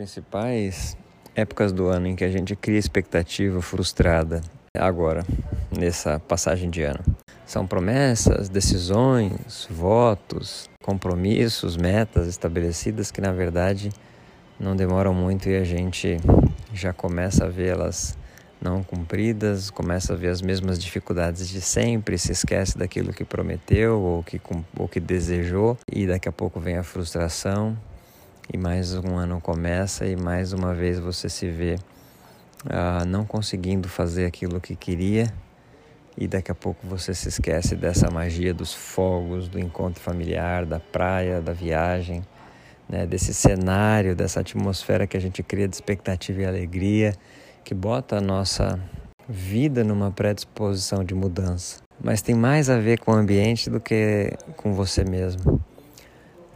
principais épocas do ano em que a gente cria expectativa frustrada agora, nessa passagem de ano. São promessas, decisões, votos, compromissos, metas estabelecidas que na verdade não demoram muito e a gente já começa a vê-las não cumpridas, começa a ver as mesmas dificuldades de sempre, se esquece daquilo que prometeu ou que, ou que desejou e daqui a pouco vem a frustração e mais um ano começa e mais uma vez você se vê uh, não conseguindo fazer aquilo que queria e daqui a pouco você se esquece dessa magia dos fogos, do encontro familiar, da praia, da viagem, né, desse cenário, dessa atmosfera que a gente cria de expectativa e alegria, que bota a nossa vida numa predisposição de mudança. Mas tem mais a ver com o ambiente do que com você mesmo.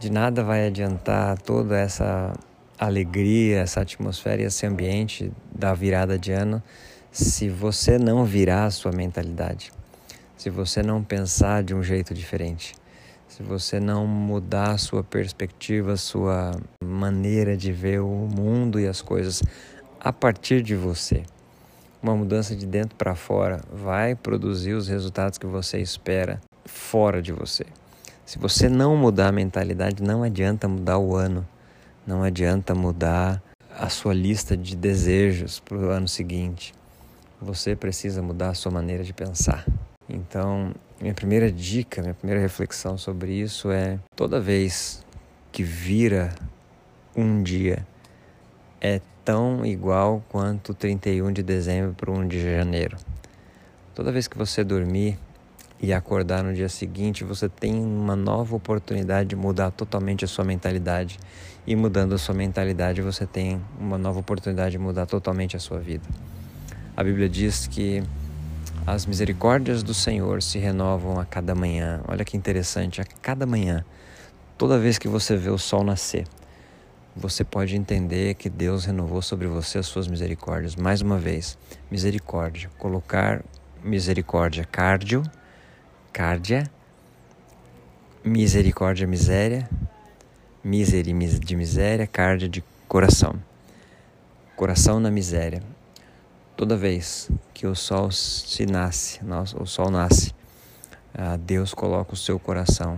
De nada vai adiantar toda essa alegria, essa atmosfera e esse ambiente da virada de ano se você não virar a sua mentalidade, se você não pensar de um jeito diferente, se você não mudar a sua perspectiva, a sua maneira de ver o mundo e as coisas a partir de você. Uma mudança de dentro para fora vai produzir os resultados que você espera fora de você. Se você não mudar a mentalidade, não adianta mudar o ano, não adianta mudar a sua lista de desejos para o ano seguinte. Você precisa mudar a sua maneira de pensar. Então, minha primeira dica, minha primeira reflexão sobre isso é: toda vez que vira um dia, é tão igual quanto 31 de dezembro para 1 de janeiro. Toda vez que você dormir, e acordar no dia seguinte, você tem uma nova oportunidade de mudar totalmente a sua mentalidade. E mudando a sua mentalidade, você tem uma nova oportunidade de mudar totalmente a sua vida. A Bíblia diz que as misericórdias do Senhor se renovam a cada manhã. Olha que interessante, a cada manhã. Toda vez que você vê o sol nascer, você pode entender que Deus renovou sobre você as suas misericórdias. Mais uma vez, misericórdia. Colocar misericórdia, cardio, Cárdia, misericórdia, miséria, miseri de miséria, cárdia de coração. Coração na miséria. Toda vez que o sol se nasce, o sol nasce, ah, Deus coloca o seu coração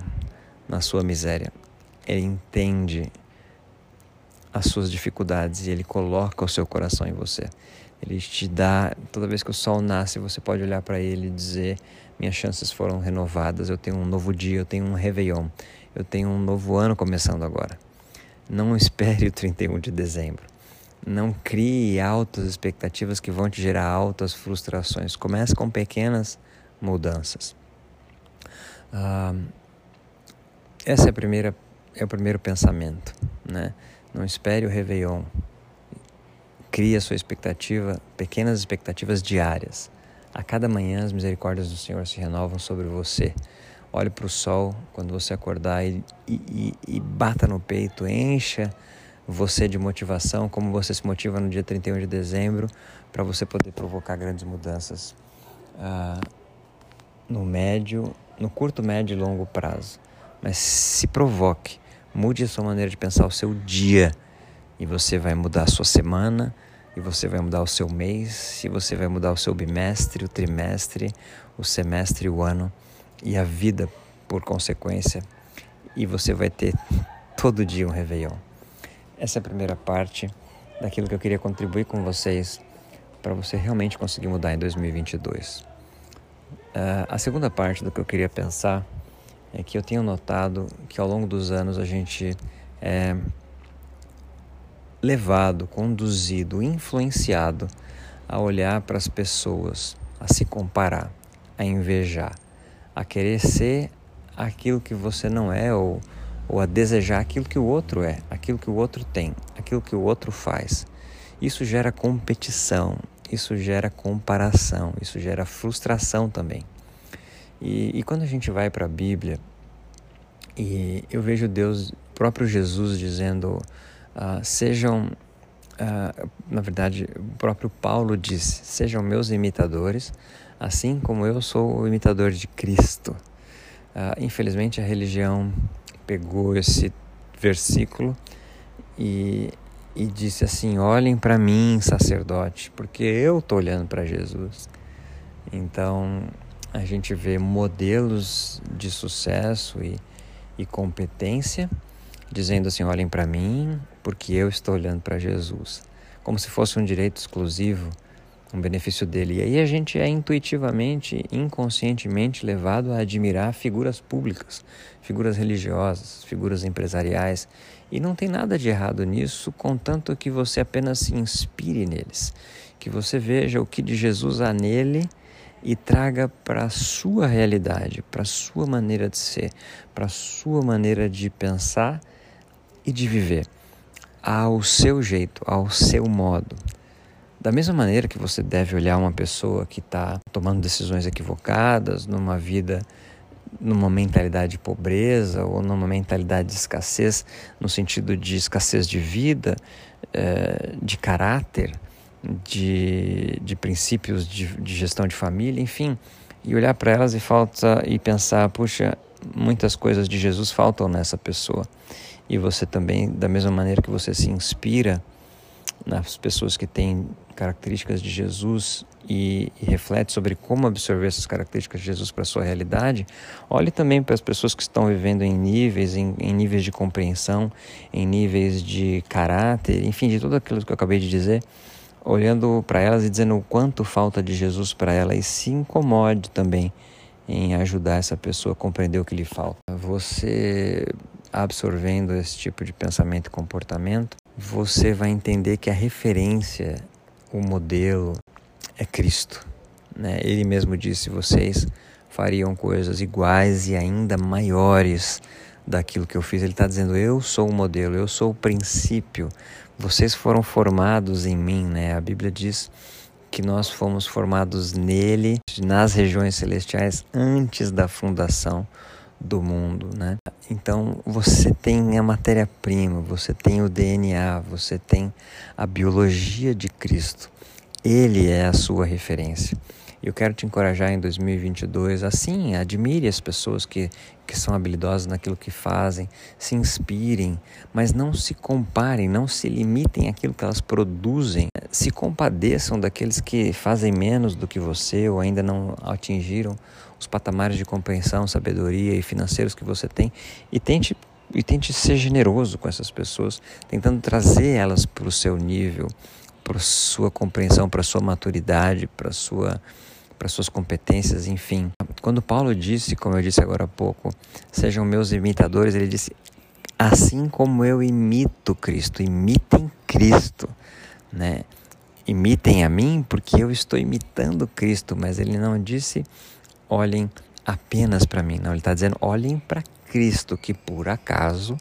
na sua miséria. Ele entende as suas dificuldades e ele coloca o seu coração em você. Ele te dá, toda vez que o sol nasce, você pode olhar para ele e dizer: Minhas chances foram renovadas, eu tenho um novo dia, eu tenho um Réveillon, eu tenho um novo ano começando agora. Não espere o 31 de dezembro. Não crie altas expectativas que vão te gerar altas frustrações. Comece com pequenas mudanças. Ah, essa é a primeira é o primeiro pensamento, né? Não espere o Réveillon Crie a sua expectativa, pequenas expectativas diárias. A cada manhã as misericórdias do Senhor se renovam sobre você. Olhe para o sol quando você acordar e, e, e, bata no peito, encha você de motivação, como você se motiva no dia 31 de dezembro, para você poder provocar grandes mudanças ah, no médio, no curto, médio e longo prazo. Mas se provoque, mude a sua maneira de pensar o seu dia e você vai mudar a sua semana e você vai mudar o seu mês, e você vai mudar o seu bimestre, o trimestre, o semestre, o ano e a vida por consequência. E você vai ter todo dia um Réveillon. Essa é a primeira parte daquilo que eu queria contribuir com vocês para você realmente conseguir mudar em 2022. Uh, ah, a segunda parte do que eu queria pensar é que eu tenho notado que ao longo dos anos a gente é, levado, conduzido, influenciado a olhar para as pessoas, a se comparar, a invejar, a querer ser aquilo que você não é ou, ou a desejar aquilo que o outro é, aquilo que o outro tem, aquilo que o outro faz. Isso gera competição, isso gera comparação, isso gera frustração também. E, e quando a gente vai para a Bíblia, e eu vejo Deus, próprio Jesus dizendo Uh, sejam, uh, na verdade, o próprio Paulo disse: sejam meus imitadores, assim como eu sou o imitador de Cristo. Uh, infelizmente, a religião pegou esse versículo e, e disse assim: Olhem para mim, sacerdote, porque eu estou olhando para Jesus. Então a gente vê modelos de sucesso e, e competência dizendo assim: Olhem para mim, porque eu estou olhando para Jesus. Como se fosse um direito exclusivo um benefício dele. E aí a gente é intuitivamente, inconscientemente levado a admirar figuras públicas, figuras religiosas, figuras empresariais. E não tem nada de errado nisso, contanto que você apenas se inspire neles, que você veja o que de Jesus há nele e traga para a sua realidade, para a sua maneira de ser, para a sua maneira de pensar e de viver, ao seu jeito, ao seu modo. Da mesma maneira que você deve olhar uma pessoa que está tomando decisões equivocadas, numa vida, numa mentalidade de pobreza ou numa mentalidade de escassez, no sentido de escassez de vida, eh, de caráter, de, de princípios de, de gestão de família, enfim, e olhar para elas e falta e pensar, puxa, muitas coisas de Jesus faltam nessa pessoa. E você também, da mesma maneira que você se inspira nas pessoas que têm características de Jesus e, e, reflete sobre como absorver essas características de Jesus para a sua realidade, olhe também para as pessoas que estão vivendo em níveis, em, em níveis de compreensão, em níveis de caráter, enfim, de tudo aquilo que eu acabei de dizer, olhando para elas e dizendo o quanto falta de Jesus para ela e se incomode também em ajudar essa pessoa a compreender o que lhe falta. Você absorvendo esse tipo de pensamento e comportamento, você vai entender que a referência, o modelo é Cristo. Né? Ele mesmo disse: vocês fariam coisas iguais e ainda maiores daquilo que eu fiz. Ele está dizendo: eu sou o modelo, eu sou o princípio. Vocês foram formados em mim, né? A Bíblia diz que nós fomos formados nele, nas regiões celestiais, antes da fundação do mundo, né? Então você tem a matéria-prima, você tem o DNA, você tem a biologia de Cristo. Ele é a sua referência. Eu quero te encorajar em 2022, assim, admire as pessoas que, que são habilidosas naquilo que fazem, se inspirem, mas não se comparem, não se limitem àquilo que elas produzem. Se compadeçam daqueles que fazem menos do que você ou ainda não atingiram os patamares de compreensão, sabedoria e financeiros que você tem e tente e tente ser generoso com essas pessoas, tentando trazer elas para o seu nível, para sua compreensão, para sua maturidade, para sua para suas competências, enfim. Quando Paulo disse, como eu disse agora há pouco, sejam meus imitadores, ele disse assim como eu imito Cristo, imitem Cristo, né? Imitem a mim porque eu estou imitando Cristo, mas ele não disse olhem apenas para mim, não, ele está dizendo olhem para Cristo que por acaso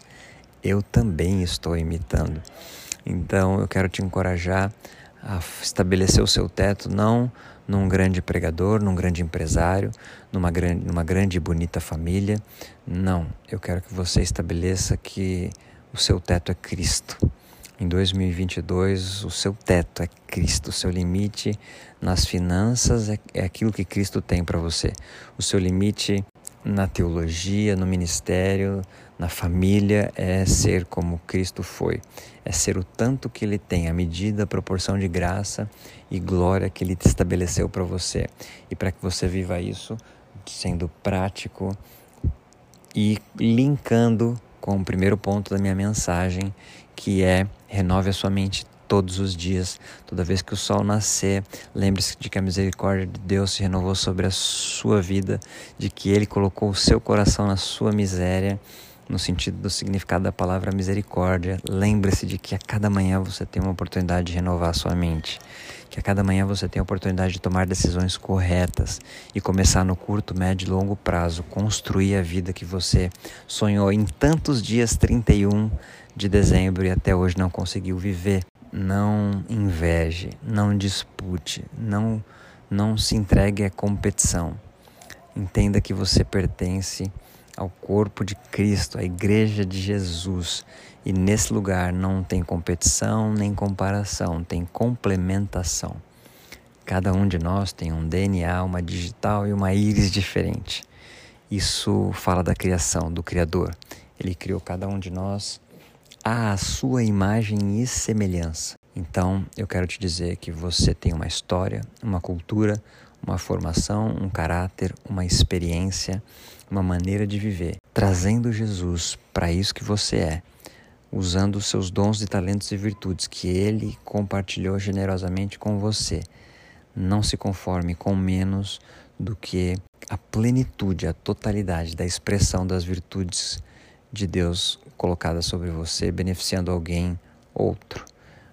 eu também estou imitando. Então eu quero te encorajar a estabelecer o seu teto não num grande pregador, num grande empresário, numa grande, numa grande e bonita família. Não, eu quero que você estabeleça que o seu teto é Cristo. Em 2022, o seu teto é Cristo, o seu limite nas finanças é, é aquilo que Cristo tem para você. O seu limite na teologia, no ministério, na família é ser como Cristo foi, é ser o tanto que Ele tem, a medida, a proporção de graça e glória que Ele estabeleceu para você. E para que você viva isso sendo prático e linkando com o primeiro ponto da minha mensagem, que é renove a sua mente todos os dias, toda vez que o sol nascer, lembre-se de que a misericórdia de Deus se renovou sobre a sua vida, de que Ele colocou o seu coração na sua miséria, no sentido do significado da palavra misericórdia. Lembre-se de que a cada manhã você tem uma oportunidade de renovar a sua mente, que a cada manhã você tem a oportunidade de tomar decisões corretas e começar no curto, médio e longo prazo, construir a vida que você sonhou em tantos dias 31 de dezembro e até hoje não conseguiu viver não inveje, não dispute, não, não se entregue à competição. Entenda que você pertence ao corpo de Cristo, à igreja de Jesus. E nesse lugar não tem competição nem comparação, tem complementação. Cada um de nós tem um DNA, uma digital e uma íris diferente. Isso fala da criação, do Criador. Ele criou cada um de nós à sua imagem e semelhança. Então, eu quero te dizer que você tem uma história, uma cultura, uma formação, um caráter, uma experiência, uma maneira de viver, trazendo Jesus para isso que você é, usando os seus dons e talentos e virtudes que ele compartilhou generosamente com você. Não se conforme com menos do que a plenitude, a totalidade da expressão das virtudes de Deus colocada sobre você, beneficiando alguém, outro,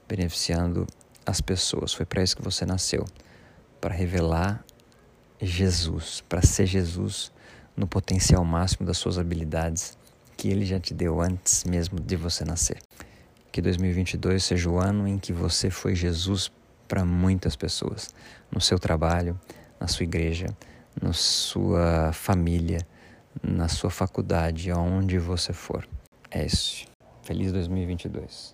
beneficiando as pessoas. Foi para isso que você nasceu para revelar Jesus, para ser Jesus no potencial máximo das suas habilidades que ele já te deu antes mesmo de você nascer. Que 2022 seja o ano em que você foi Jesus para muitas pessoas, no seu trabalho, na sua igreja, na sua família, na sua faculdade, aonde você for. É isso. Feliz 2022.